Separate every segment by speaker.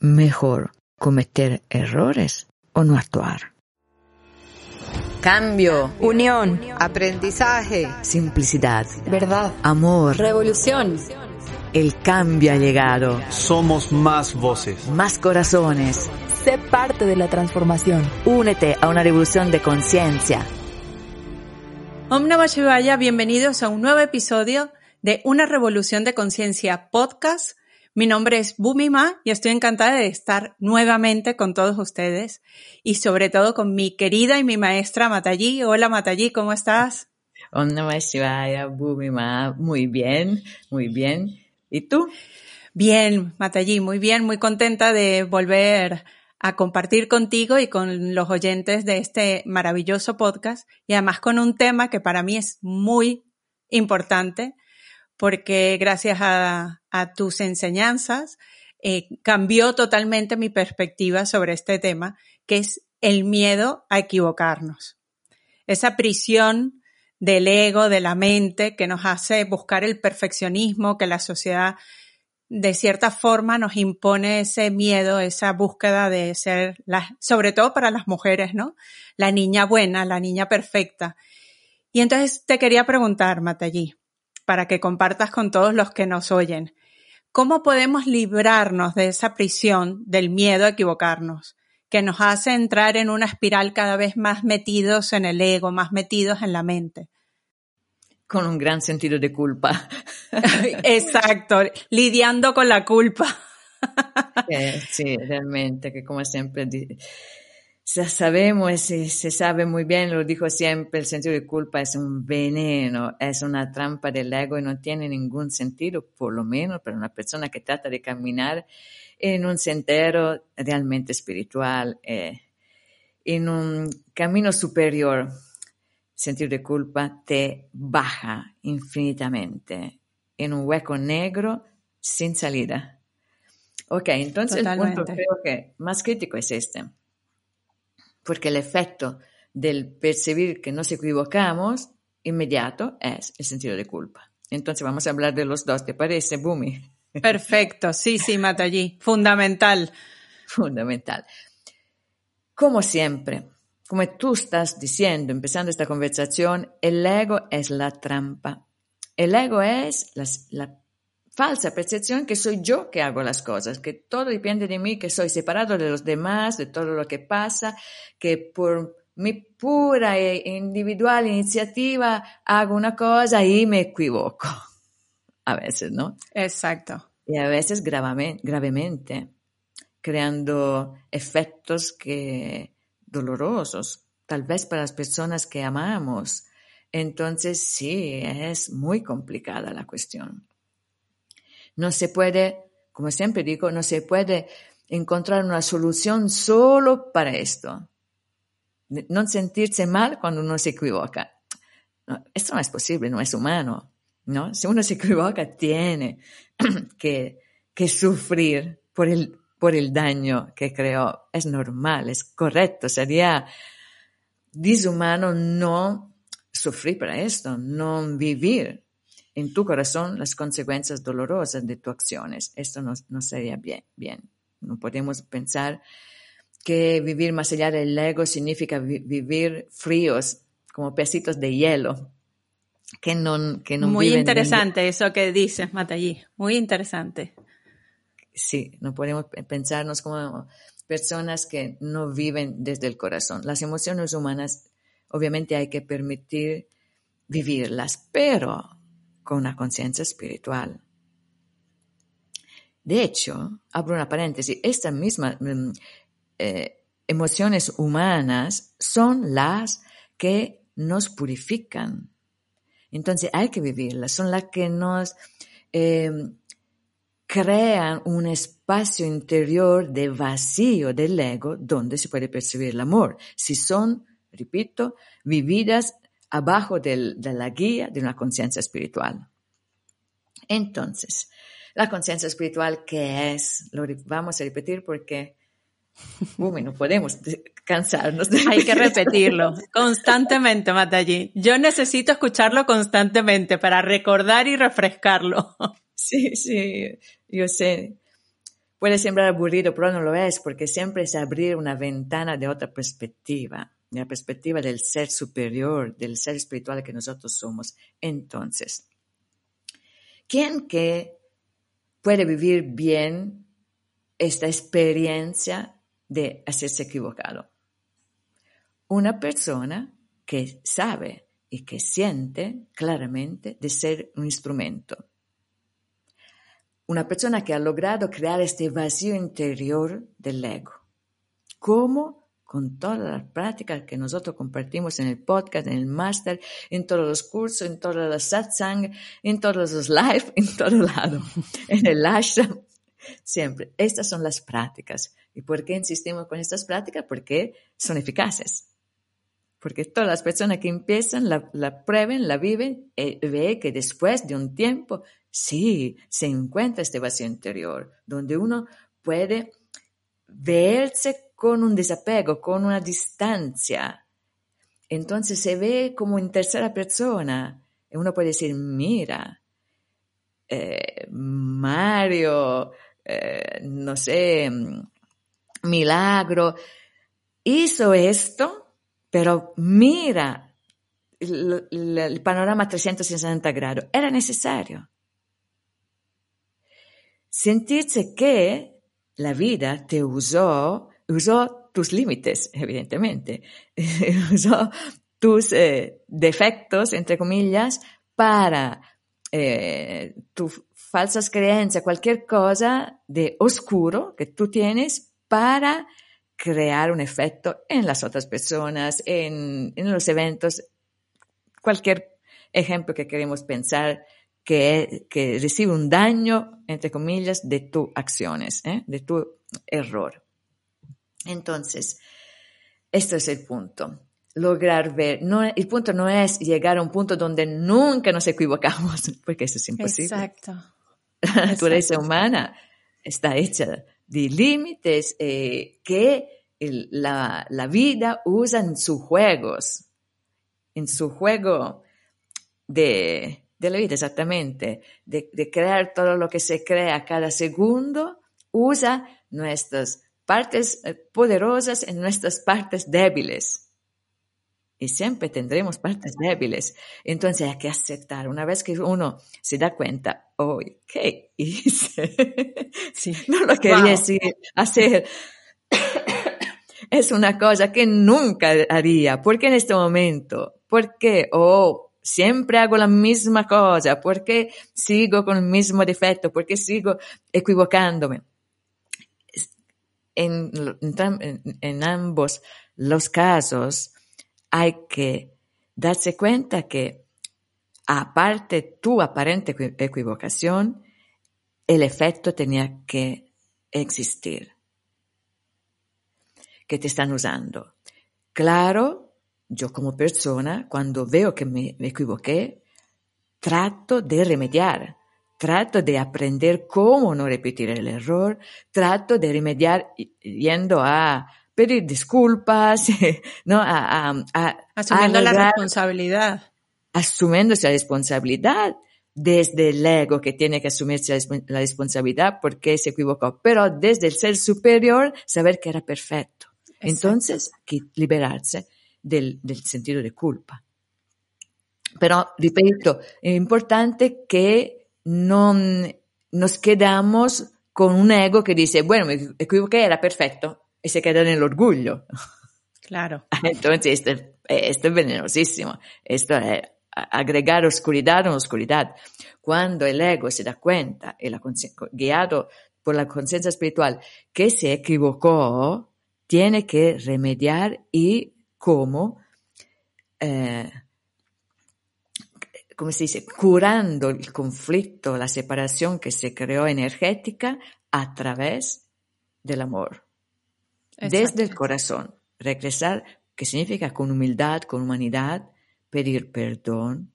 Speaker 1: mejor cometer errores o no actuar.
Speaker 2: Cambio, unión, aprendizaje,
Speaker 1: simplicidad,
Speaker 2: verdad,
Speaker 1: amor,
Speaker 2: revolución.
Speaker 1: El cambio ha llegado.
Speaker 3: Somos más voces,
Speaker 1: más corazones.
Speaker 4: Sé parte de la transformación.
Speaker 1: Únete a una revolución de conciencia.
Speaker 5: Om Namah Shivaya, bienvenidos a un nuevo episodio de Una Revolución de Conciencia podcast mi nombre es Bumima y estoy encantada de estar nuevamente con todos ustedes y sobre todo con mi querida y mi maestra Matayi. Hola Matayi, ¿cómo estás?
Speaker 1: Namah Shivaya, Bumima. Muy bien, muy bien. ¿Y tú?
Speaker 5: Bien, Matayi, muy bien, muy contenta de volver a compartir contigo y con los oyentes de este maravilloso podcast y además con un tema que para mí es muy importante porque gracias a, tus enseñanzas eh, cambió totalmente mi perspectiva sobre este tema, que es el miedo a equivocarnos. Esa prisión del ego, de la mente, que nos hace buscar el perfeccionismo, que la sociedad de cierta forma nos impone ese miedo, esa búsqueda de ser, la, sobre todo para las mujeres, ¿no? La niña buena, la niña perfecta. Y entonces te quería preguntar, Matallí, para que compartas con todos los que nos oyen. ¿Cómo podemos librarnos de esa prisión del miedo a equivocarnos, que nos hace entrar en una espiral cada vez más metidos en el ego, más metidos en la mente?
Speaker 1: Con un gran sentido de culpa.
Speaker 5: Exacto, lidiando con la culpa.
Speaker 1: sí, realmente, que como siempre sabemos y se sabe muy bien, lo dijo siempre, el sentido de culpa es un veneno, es una trampa del ego y no tiene ningún sentido, por lo menos para una persona que trata de caminar en un sendero realmente espiritual, eh, en un camino superior. El sentido de culpa te baja infinitamente en un hueco negro sin salida. Ok, entonces el punto creo que más crítico es este porque el efecto del percibir que nos equivocamos inmediato es el sentido de culpa. Entonces vamos a hablar de los dos, ¿te parece, Bumi?
Speaker 5: Perfecto, sí, sí, Matallí, fundamental.
Speaker 1: Fundamental. Como siempre, como tú estás diciendo, empezando esta conversación, el ego es la trampa. El ego es la, la falsa percepción que soy yo que hago las cosas, que todo depende de mí, que soy separado de los demás, de todo lo que pasa, que por mi pura e individual iniciativa hago una cosa y me equivoco. A veces, ¿no?
Speaker 5: Exacto.
Speaker 1: Y a veces gravemente, creando efectos que dolorosos, tal vez para las personas que amamos. Entonces, sí, es muy complicada la cuestión. No se puede, como siempre digo, no se puede encontrar una solución solo para esto. No sentirse mal cuando uno se equivoca. esto no es posible, no es humano. ¿no? Si uno se equivoca, tiene que, que sufrir por el, por el daño que creó. Es normal, es correcto. Sería deshumano no sufrir para esto, no vivir en tu corazón las consecuencias dolorosas de tus acciones. Esto no, no sería bien, bien. No podemos pensar que vivir más allá del ego significa vivir fríos, como pesitos de hielo, que no, que no
Speaker 5: Muy interesante eso que dices, Matallí. Muy interesante.
Speaker 1: Sí, no podemos pensarnos como personas que no viven desde el corazón. Las emociones humanas, obviamente hay que permitir vivirlas, pero con una conciencia espiritual. De hecho, abro una paréntesis, estas mismas mm, eh, emociones humanas son las que nos purifican. Entonces hay que vivirlas, son las que nos eh, crean un espacio interior de vacío del ego donde se puede percibir el amor. Si son, repito, vividas abajo de la guía de una conciencia espiritual. Entonces, la conciencia espiritual, ¿qué es? Lo vamos a repetir porque uy, no podemos cansarnos.
Speaker 5: Hay que repetirlo constantemente, Matallí. Yo necesito escucharlo constantemente para recordar y refrescarlo.
Speaker 1: Sí, sí, yo sé. Puede sembrar aburrido, pero no lo es, porque siempre es abrir una ventana de otra perspectiva, la perspectiva del ser superior, del ser espiritual que nosotros somos. Entonces, ¿quién que puede vivir bien esta experiencia de hacerse equivocado? Una persona que sabe y que siente claramente de ser un instrumento una persona que ha logrado crear este vacío interior del ego. ¿Cómo? Con todas las prácticas que nosotros compartimos en el podcast, en el máster, en todos los cursos, en todos los satsang, en todos los live, en todo lado, en el ashram, siempre. Estas son las prácticas. ¿Y por qué insistimos con estas prácticas? Porque son eficaces. Porque todas las personas que empiezan la, la prueben, la viven, y eh, ve que después de un tiempo Sí, se encuentra este vacío interior, donde uno puede verse con un desapego, con una distancia. Entonces se ve como en tercera persona. Y uno puede decir, mira, eh, Mario, eh, no sé, Milagro, hizo esto, pero mira el, el panorama 360 grados. Era necesario sentirse que la vida te usó, usó tus límites, evidentemente, usó tus eh, defectos, entre comillas, para eh, tus falsas creencias, cualquier cosa de oscuro que tú tienes para crear un efecto en las otras personas, en, los eventos, cualquier ejemplo que queremos pensar que, que recibe un daño, entre comillas, de tus acciones, ¿eh? de tu error. Entonces, este es el punto. Lograr ver, no, el punto no es llegar a un punto donde nunca nos equivocamos, porque eso es imposible.
Speaker 5: Exacto.
Speaker 1: La naturaleza humana está hecha de límites eh, que la, la, vida usa en sus juegos, en su juego de, de la vida, exactamente, de, crear todo lo que se crea cada segundo, usa nuestras partes eh, poderosas en nuestras partes débiles. Y siempre tendremos partes débiles. Entonces hay que aceptar. Una vez que uno se da cuenta, oh, ¿qué hice? no lo quería hacer. es una cosa que nunca haría. ¿Por qué en este momento? ¿Por qué? Oh, siempre hago la misma cosa, porque sigo con el mismo defecto, porque sigo equivocándome. En, en, ambos los casos hay que darse cuenta que aparte tu aparente equivocación, el efecto tenía que existir, que te están usando. Claro, yo como persona, cuando veo que me, equivoqué, trato de remediar, trato de aprender cómo no repetir el error, trato de remediar yendo a pedir disculpas, ¿no? A,
Speaker 5: Asumiendo la responsabilidad.
Speaker 1: Asumiéndose la responsabilidad desde el ego que tiene que asumirse la responsabilidad porque se equivocó, pero desde el ser superior saber que era perfecto. Entonces, liberarse del, del sentido de culpa. Pero, ripeto, es importante que no nos quedamos con un ego que dice, bueno, me equivoqué, era perfecto, y se queda en el orgullo.
Speaker 5: Claro.
Speaker 1: Entonces, esto, esto es venenosísimo. Esto es agregar oscuridad a oscuridad. Cuando el ego se da cuenta, y la, guiado por la conciencia espiritual, que se equivocó, tiene que remediar y cómo, eh, como se dice, curando el conflicto, la separación que se creó energética a través del amor. Desde el corazón. Regresar, que significa con humildad, con humanidad, pedir perdón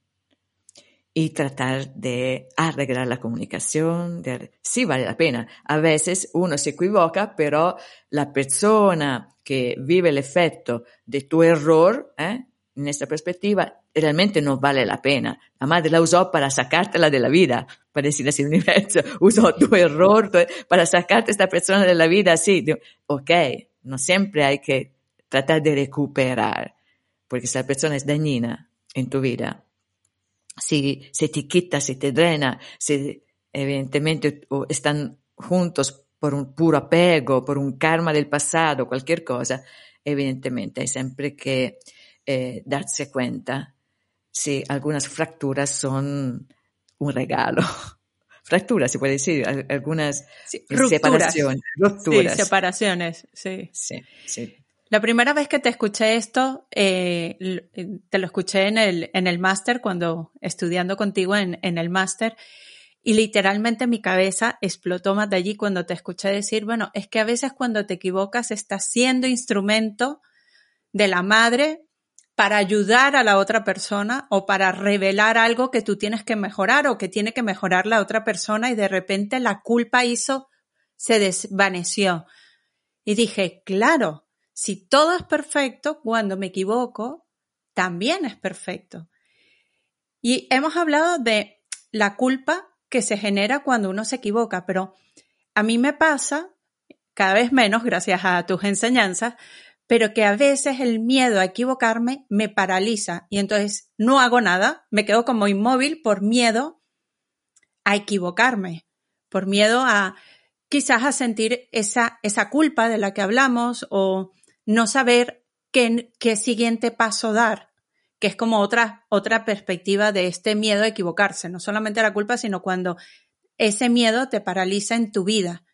Speaker 1: y tratar de arreglar la comunicación. De, sí vale la pena. A veces uno se equivoca, pero la persona que vive el efecto de tu error, ¿eh? En esta perspectiva, realmente no vale la pena. La madre la usó para sacártela de la vida, para decir así, universo usó tu error para sacarte a esta persona de la vida así. Ok, no siempre hay que tratar de recuperar, porque esa persona es dañina en tu vida. Si se te quita, si te drena, si evidentemente están juntos por un puro apego, por un karma del pasado, cualquier cosa, evidentemente hay siempre que eh, darse cuenta si algunas fracturas son un regalo. fracturas, se puede decir, algunas separaciones.
Speaker 5: Rupturas. Sí, separaciones, sí.
Speaker 1: Sí, sí.
Speaker 5: La primera vez que te escuché esto, eh, te lo escuché en el, en el máster, cuando estudiando contigo en, en el máster, y literalmente mi cabeza explotó más de allí cuando te escuché decir, bueno, es que a veces cuando te equivocas estás siendo instrumento de la madre para ayudar a la otra persona o para revelar algo que tú tienes que mejorar o que tiene que mejorar la otra persona y de repente la culpa hizo, se desvaneció. Y dije, claro, si todo es perfecto, cuando me equivoco, también es perfecto. Y hemos hablado de la culpa que se genera cuando uno se equivoca, pero a mí me pasa, cada vez menos gracias a tus enseñanzas, pero que a veces el miedo a equivocarme me paraliza y entonces no hago nada, me quedo como inmóvil por miedo a equivocarme, por miedo a quizás a sentir esa, esa culpa de la que hablamos o no saber qué, qué siguiente paso dar, que es como otra, otra perspectiva de este miedo a equivocarse, no solamente la culpa, sino cuando ese miedo te paraliza en tu vida.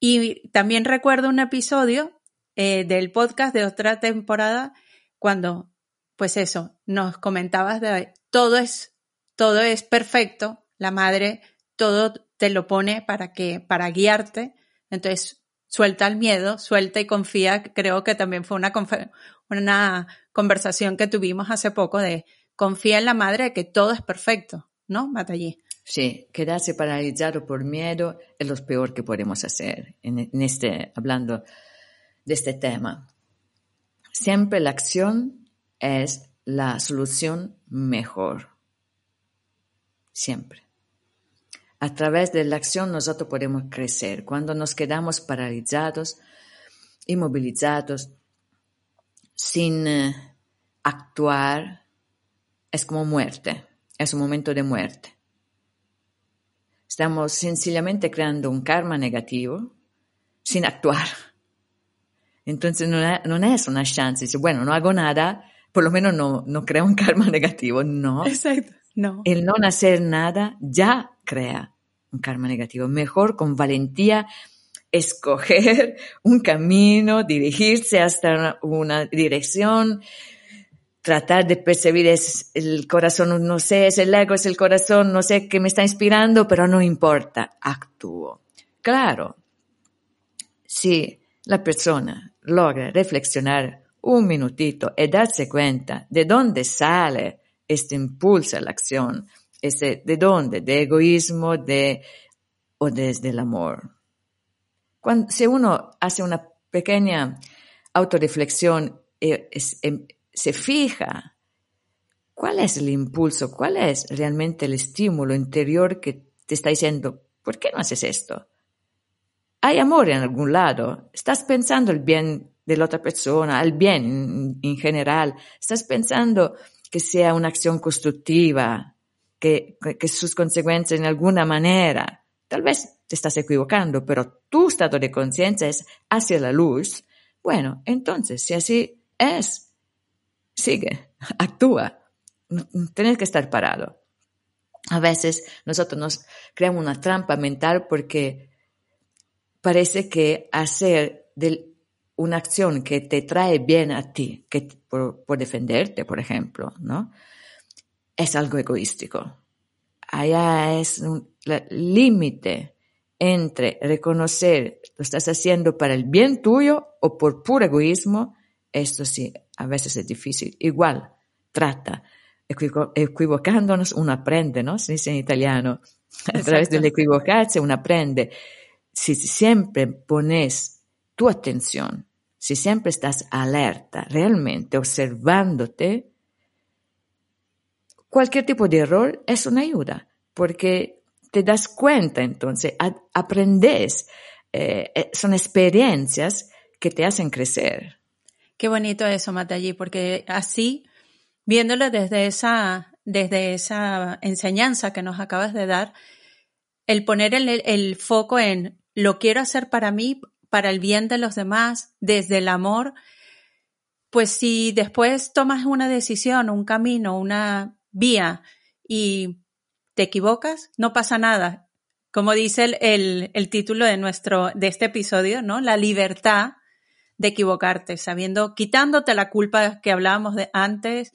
Speaker 5: Y también recuerdo un episodio eh, del podcast de otra temporada cuando, pues eso, nos comentabas de todo es, todo es perfecto, la madre todo te lo pone para que, para guiarte. Entonces, suelta el miedo, suelta y confía. Creo que también fue una, una conversación que tuvimos hace poco de confía en la madre que todo es perfecto, ¿no, Matallí?
Speaker 1: Sí, quedarse paralizado por miedo es lo peor que podemos hacer en este, hablando de este tema. Siempre la acción es la solución mejor. Siempre. A través de la acción nosotros podemos crecer. Cuando nos quedamos paralizados, inmovilizados, sin eh, actuar, es como muerte, es un momento de muerte. Estamos sencillamente creando un karma negativo sin actuar. Entonces no, es una chance. Dice, bueno, no hago nada, por lo menos no, no creo un karma negativo. No.
Speaker 5: Exacto. No.
Speaker 1: El no hacer nada ya crea un karma negativo. Mejor con valentía escoger un camino, dirigirse hasta una, dirección, tratar de percibir es el corazón, no sé, es el ego, es el corazón, no sé qué me está inspirando, pero no importa, actúo. Claro, si la persona logra reflexionar un minutito y darse cuenta de dónde sale este impulso a la acción, ese, de dónde, de egoísmo de, o desde el amor. Cuando, si uno hace una pequeña autorreflexión y em, se fija cuál es el impulso, cuál es realmente el estímulo interior que te está diciendo, ¿por qué no haces esto? Hay amor en algún lado, estás pensando el bien de la otra persona, el bien en, general, estás pensando que sea una acción constructiva, que, que, sus consecuencias en alguna manera, tal vez te estás equivocando, pero tu estado de conciencia es hacia la luz, bueno, entonces, si así es, sigue, actúa, tienes que estar parado. A veces nosotros nos creamos una trampa mental porque parece que hacer una acción que te trae bien a ti, que por, defenderte, por ejemplo, ¿no? es algo egoístico. Allá es un límite entre reconocer lo estás haciendo para el bien tuyo o por puro egoísmo. Esto sí, a veces es difícil. Igual, trata. equivocándonos uno aprende, ¿no? Se dice en italiano. A través del equivocarse uno aprende. Si siempre pones tu atención, si siempre estás alerta, realmente observándote, cualquier tipo de error es una ayuda, porque te das cuenta entonces, aprendes, eh, eh, son experiencias que te hacen crecer.
Speaker 5: Qué bonito eso, Matallí, porque así, viéndolo desde esa, desde esa enseñanza que nos acabas de dar, el poner el, el foco en lo quiero hacer para mí, para el bien de los demás, desde el amor, pues si después tomas una decisión, un camino, una vía y te equivocas, no pasa nada. Como dice el, título de nuestro, de este episodio, ¿no? La libertad de equivocarte, sabiendo, quitándote la culpa que hablábamos de antes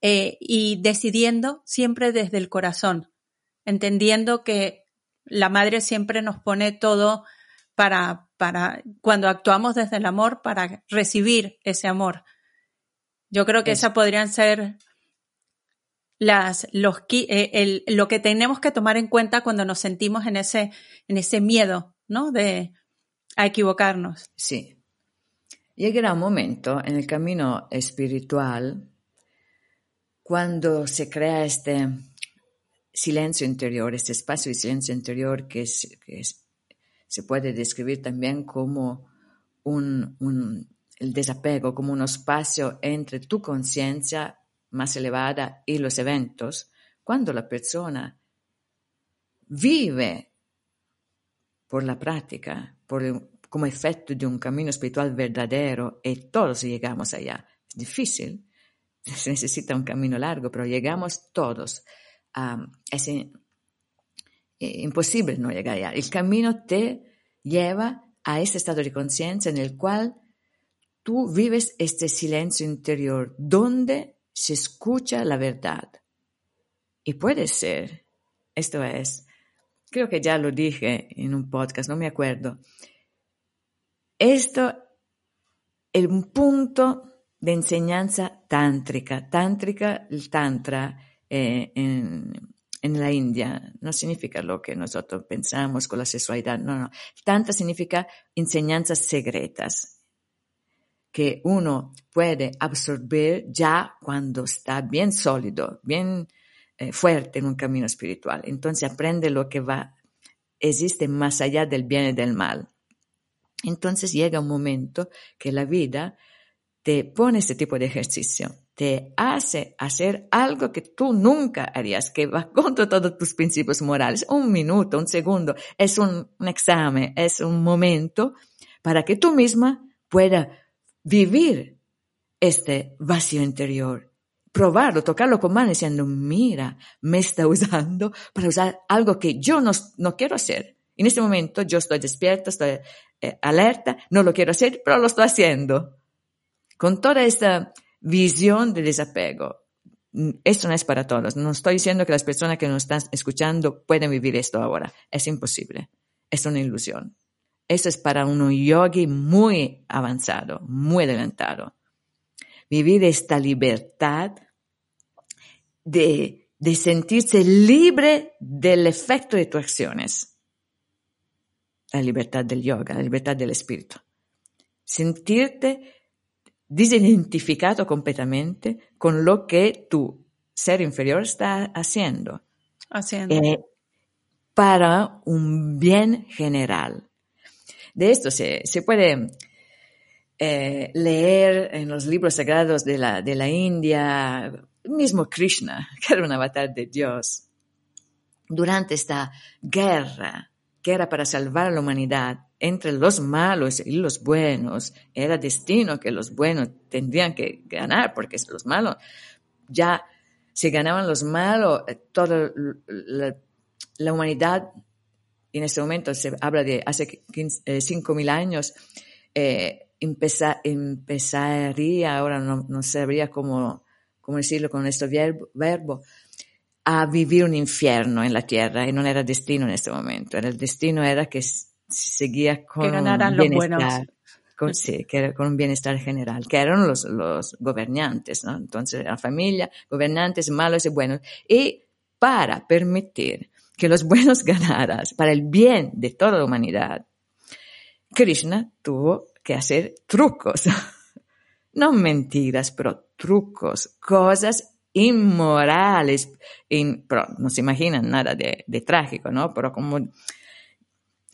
Speaker 5: eh, y decidiendo siempre desde el corazón, entendiendo que la madre siempre nos pone todo para, para, cuando actuamos desde el amor, para recibir ese amor. Yo creo que esas podrían ser las, los, eh, el, lo que tenemos que tomar en cuenta cuando nos sentimos en ese, en ese miedo, ¿no? De a equivocarnos.
Speaker 1: Sí. Llegará un momento en el camino espiritual cuando se crea este silencio interior, este espacio de silencio interior que, se puede describir también como un, un, el desapego, como un espacio entre tu conciencia más elevada y los eventos, cuando la persona vive por la práctica, por como efecto de un camino espiritual verdadero, y todos llegamos allá. Es difícil, se necesita un camino largo, pero llegamos todos. Es imposible no llegar allá. El camino te lleva a ese estado de conciencia en el cual tú vives este silencio interior, donde se escucha la verdad. Y puede ser, esto es, creo que ya lo dije en un podcast, no me acuerdo, esto es un punto de enseñanza tántrica. Tántrica, el tantra eh, en, en, la India no significa lo que nosotros pensamos con la sexualidad, no, no. Tantra significa enseñanzas secretas que uno puede absorber ya cuando está bien sólido, bien eh, fuerte en un camino espiritual. Entonces aprende lo que va, existe más allá del bien y del mal. Entonces llega un momento que la vida te pone este tipo de ejercicio, te hace hacer algo que tú nunca harías, que va contra todos tus principios morales. Un minuto, un segundo, es un, examen, es un momento para que tú misma puedas vivir este vacío interior, probarlo, tocarlo con mano diciendo, mira, me está usando para usar algo que yo no, no quiero hacer. En este momento yo estoy despierta, estoy eh, alerta, no lo quiero hacer, pero lo estoy haciendo. Con toda esta visión de desapego. Mm, esto no es para todos. No estoy diciendo que las personas que nos están escuchando pueden vivir esto ahora. Es imposible. Es una ilusión. Eso es para un yogi muy avanzado, muy adelantado. Vivir esta libertad de, de sentirse libre del efecto de tus acciones. La libertad del yoga, la libertad del espíritu. Sentirte desidentificado completamente con lo que tu ser inferior está haciendo.
Speaker 5: Haciendo.
Speaker 1: Eh, para un bien general. De esto se, se puede eh, leer en los libros sagrados de la, de la India, mismo Krishna, que era un avatar de Dios, durante esta guerra, que era para salvar a la humanidad entre los malos y los buenos, era destino que los buenos tendrían que ganar, porque los malos ya si ganaban los malos, eh, toda la, la humanidad en este momento se habla de hace 5.000 eh, años, eh, empezaría, ahora no, no sabría cómo, cómo decirlo con este verbo, a vivir un infierno en la tierra y no era destino en este momento. El destino era que seguía con
Speaker 5: que ganaran los buenos.
Speaker 1: Con, sí, que era con un bienestar general, que eran los, los gobernantes, ¿no? Entonces, la familia, gobernantes malos y buenos. Y para permitir que los buenos ganaran, para el bien de toda la humanidad, Krishna tuvo que hacer trucos. No mentiras, pero trucos, cosas inmorales, pero no se imaginan nada de, trágico, ¿no? Pero como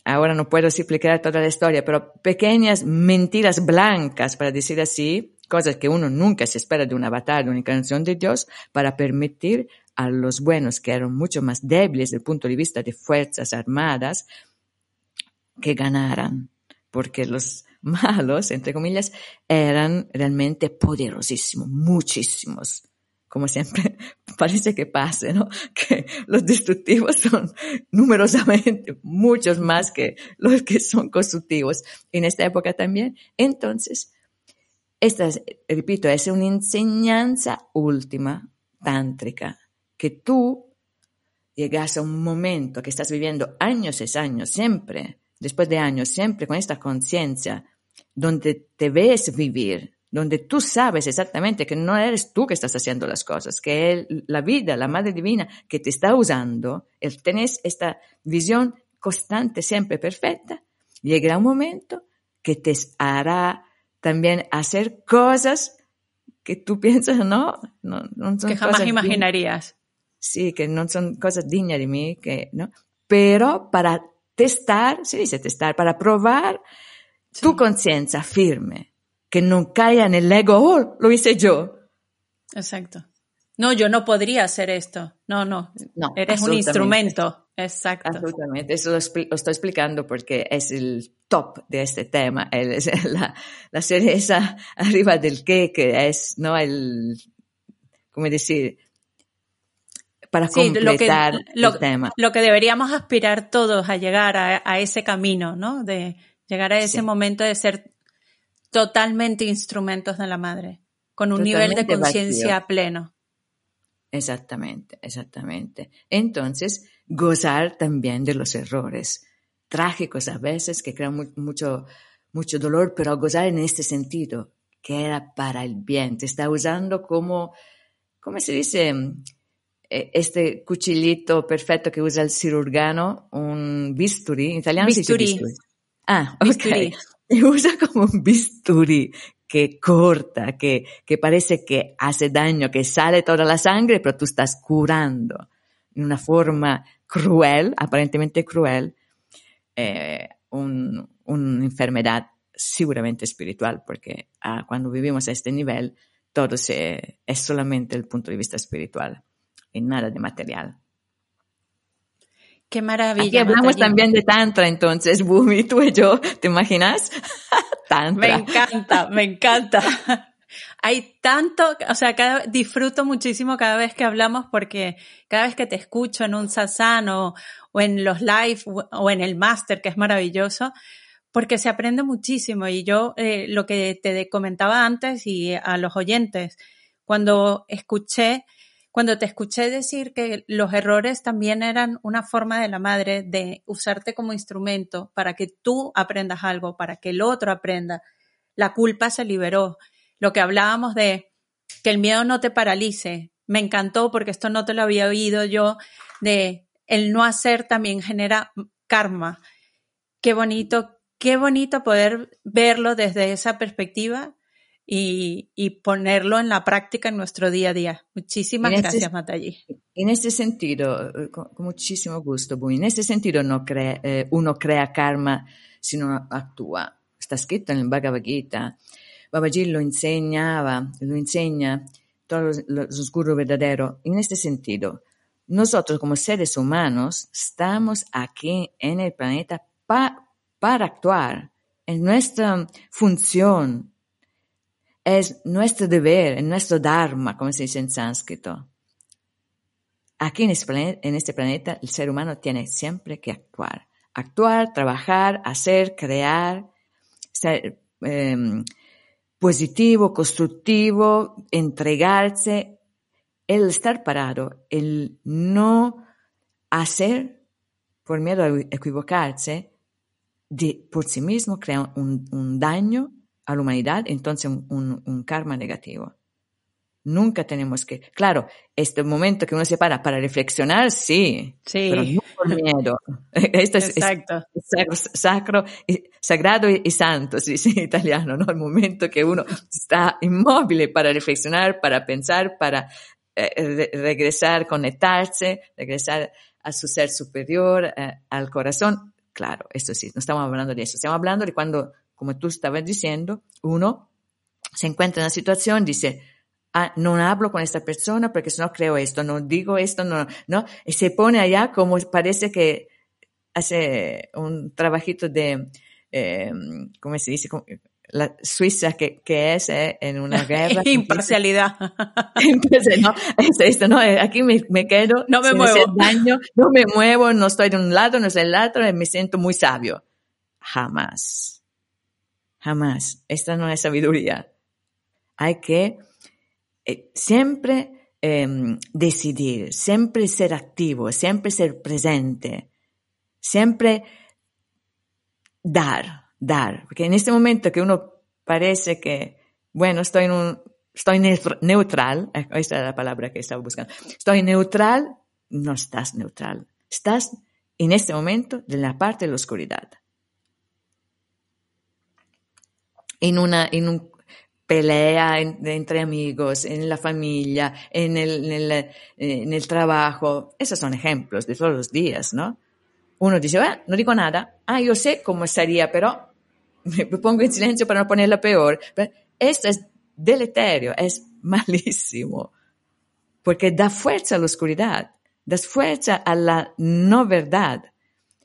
Speaker 1: ahora no puedo explicar toda la historia, pero pequeñas mentiras blancas, para decir así, cosas que uno nunca se espera de una batalla, de una canción de Dios, para permitir a los buenos, que eran mucho más débiles desde el punto de vista de fuerzas armadas, que ganaran, porque los malos, entre comillas, eran realmente poderosísimos, muchísimos como siempre parece que pase, ¿no? Que los destructivos son numerosamente muchos más que los que son constructivos en esta época también. Entonces, esta, repito, es una enseñanza última tántrica, que tú llegas a un momento que estás viviendo años y años, siempre, después de años, siempre con esta conciencia, donde te ves vivir donde tú sabes exactamente que no eres tú que estás haciendo las cosas, que es la vida, la Madre Divina que te está usando, el, tenés esta visión constante, siempre perfecta, llegará un momento que te hará también hacer cosas que tú piensas, no, no, no son
Speaker 5: que jamás imaginarías.
Speaker 1: Sí, que no son cosas dignas de mí, que, ¿no? Pero para testar, se dice testar, para probar tu conciencia firme que no caiga en el ego, oh, lo hice yo.
Speaker 5: Exacto. No, yo no podría hacer esto. No, no. No. Eres un instrumento. Exacto.
Speaker 1: Absolutamente. Eso lo, estoy explicando porque es el top de este tema. Es la, la cereza arriba del que es, ¿no? El, ¿cómo decir? Para completar
Speaker 5: lo
Speaker 1: el tema.
Speaker 5: Lo que deberíamos aspirar todos a llegar a, ese camino, ¿no? De llegar a ese momento de ser totalmente instrumentos de la madre, con un nivel de conciencia pleno.
Speaker 1: Exactamente, exactamente. Entonces, gozar también de los errores trágicos a veces que crean mucho, mucho dolor, pero gozar en este sentido, que era para el bien. Te está usando como, ¿cómo se dice? E, este cuchillito perfecto que usa el cirujano, un bisturi, en italiano
Speaker 5: bisturi.
Speaker 1: se dice bisturi. Ah, ok. Y usa como un bisturí que corta, que, que parece que hace daño, que sale toda la sangre, pero tú estás curando en una forma cruel, aparentemente cruel, eh, un, una enfermedad seguramente espiritual, porque ah, cuando vivimos a este nivel, todo se, es solamente el punto de vista espiritual y nada de material.
Speaker 5: Qué maravilla.
Speaker 1: Aquí hablamos también de tantra, entonces, Bumi, tú y yo, ¿te imaginas?
Speaker 5: tantra. Me encanta, me encanta. Hay tanto, o sea, cada, disfruto muchísimo cada vez que hablamos porque cada vez que te escucho en un sasano o, en los live o en el máster, que es maravilloso, porque se aprende muchísimo. Y yo eh, lo que te comentaba antes y a los oyentes, cuando escuché cuando te escuché decir que los errores también eran una forma de la madre de usarte como instrumento para que tú aprendas algo, para que el otro aprenda, la culpa se liberó. Lo que hablábamos de que el miedo no te paralice, me encantó porque esto no te lo había oído yo, de el no hacer también genera karma. Qué bonito, qué bonito poder verlo desde esa perspectiva y, ponerlo en la práctica en nuestro día a día. Muchísimas gracias, este,
Speaker 1: En ese sentido, eh, con, muchísimo gusto, En ese sentido no crea, eh, uno crea karma si no actúa. Está escrito en el Bhagavad Gita. Babaji lo enseñaba, lo enseña todos los, oscuros verdaderos. En este sentido, nosotros como seres humanos estamos aquí en el planeta para actuar. En nuestra función es nuestro deber, es nuestro dharma, como se dice en sánscrito. Aquí en este, planeta, el ser humano tiene siempre que actuar. Actuar, trabajar, hacer, crear, ser em, positivo, constructivo, entregarse el estar parado, el no hacer por miedo a equivocarse, de, por sí mismo crea un daño a la humanidad, entonces un, un, un karma negativo. Nunca tenemos que, claro, este momento que uno se para para reflexionar, sí,
Speaker 5: Sí.
Speaker 1: pero no por miedo. Esto es,
Speaker 5: Exacto.
Speaker 1: es sacro, sacro y- sagrado y, santo, si dice en italiano, ¿no? El momento que uno está inmóvil para reflexionar, para pensar, para eh, re- regresar, conectarse, regresar a su ser superior, eh, al corazón. Claro, esto sí, no estamos hablando de eso, estamos hablando de cuando, como tú estabas diciendo, uno se encuentra en una situación, dice, ah, no hablo con esta persona porque no creo esto, no digo esto, no, no, y se pone allá como parece que hace un trabajito de, eh, ¿cómo se dice? La Suiza que, que es eh, en una guerra.
Speaker 5: Imparcialidad.
Speaker 1: Entonces, no, es esto, no, eh, aquí me, me quedo,
Speaker 5: No me muevo.
Speaker 1: daño, no me muevo, no estoy de un lado, no estoy del otro, me siento muy sabio. Jamás. Jamás. Esta no es sabiduría. Hay que eh, siempre eh, decidir, siempre ser activo, siempre ser presente, siempre dar, dar. Porque en este momento que uno parece que, bueno, estoy en un, estoy neutr- neutral, eh, esta es la palabra que estaba buscando, estoy neutral, no estás neutral. Estás en este momento de la parte de la oscuridad. En una, en un pelea en- entre amigos, en la familia, en el, en el, eh, en el trabajo. Esos son ejemplos de todos los días, ¿no? Uno dice, ah, no digo nada. Ah, yo sé cómo estaría, pero me pongo en silencio para no ponerla peor. Pero esto es deleterio, es malísimo, porque da fuerza a la oscuridad, da fuerza a la no verdad.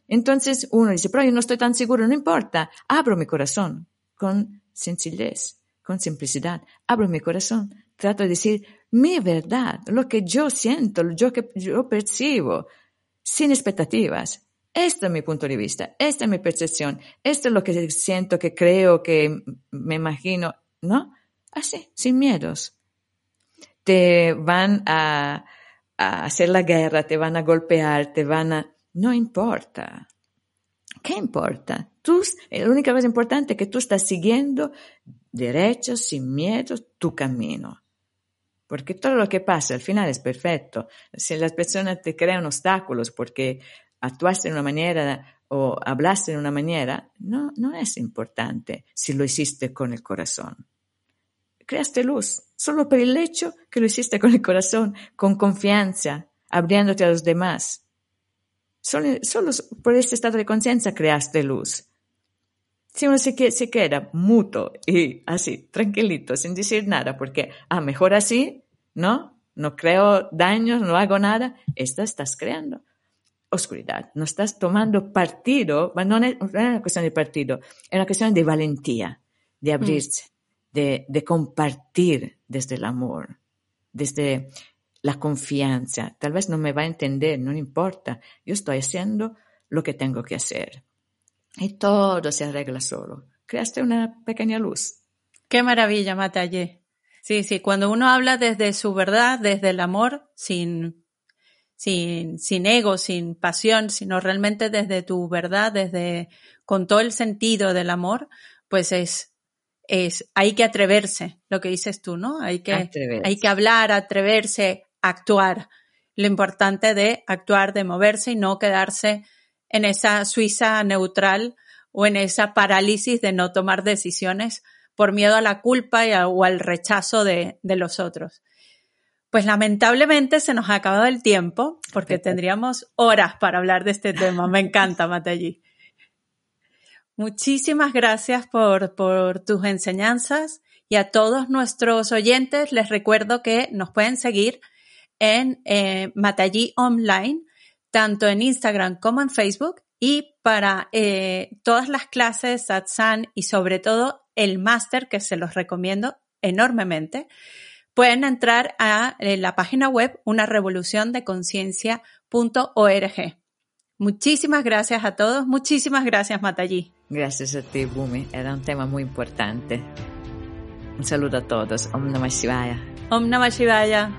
Speaker 1: Entonces uno dice, pero yo no estoy tan seguro, no importa, abro mi corazón con sencillez, con simplicidad, abro mi corazón, trato de decir mi verdad, lo que yo siento, lo que yo percibo, sin expectativas. Este es mi punto de vista, esta es mi percepción, esto es lo que siento, que creo, que me imagino, ¿no? Así, sin miedos. Te van a, a hacer la guerra, te van a golpear, te van a... No importa. ¿Qué importa? Tú, la única cosa importante es que tú estás siguiendo derecho, sin miedo, tu camino. Porque todo lo que pasa al final es perfecto. Si las personas te crean obstáculos porque actuaste de una manera o hablaste de una manera, no, no es importante si lo hiciste con el corazón. Creaste luz, solo por el hecho que lo hiciste con el corazón, con confianza, abriéndote a los demás. Solo, solo por este estado de conciencia creaste luz. Si uno se, se queda muto y así, tranquilito, sin decir nada, porque, ah, mejor así, ¿no? No creo daños, no hago nada, esta estás creando oscuridad, no estás tomando partido, no es, no es una cuestión de partido, es una cuestión de valentía, de abrirse, de, de compartir desde el amor, desde la confianza. Tal vez no me va a entender, no importa, yo estoy haciendo lo que tengo que hacer. Y todo se arregla solo. Creaste una pequeña luz.
Speaker 5: Qué maravilla, Matallé. Sí, sí, cuando uno habla desde su verdad, desde el amor, sin, sin, sin ego, sin pasión, sino realmente desde tu verdad, desde, con todo el sentido del amor, pues es, es, hay que atreverse, lo que dices tú, ¿no? Hay que,
Speaker 1: Atreverse.
Speaker 5: hay que hablar, atreverse, actuar. Lo importante de actuar, de moverse y no quedarse en esa Suiza neutral o en esa parálisis de no tomar decisiones por miedo a la culpa y a- o al rechazo de, de los otros. Pues lamentablemente se nos ha acabado el tiempo porque tendríamos horas para hablar de este tema. Me encanta, Matallí. Muchísimas gracias por, por tus enseñanzas y a todos nuestros oyentes les recuerdo que nos pueden seguir en eh, Matallí Online, tanto en Instagram como en Facebook y para eh, todas las clases satsang y sobre todo el máster que se los recomiendo enormemente, pueden entrar a eh, la página web una revolución de conciencia.org. Muchísimas gracias a todos, muchísimas gracias Matallí.
Speaker 1: Gracias a ti, Bumi. Era un tema muy importante. Un saludo a todos. Om Namah Shivaya.
Speaker 5: Om Namah Shivaya.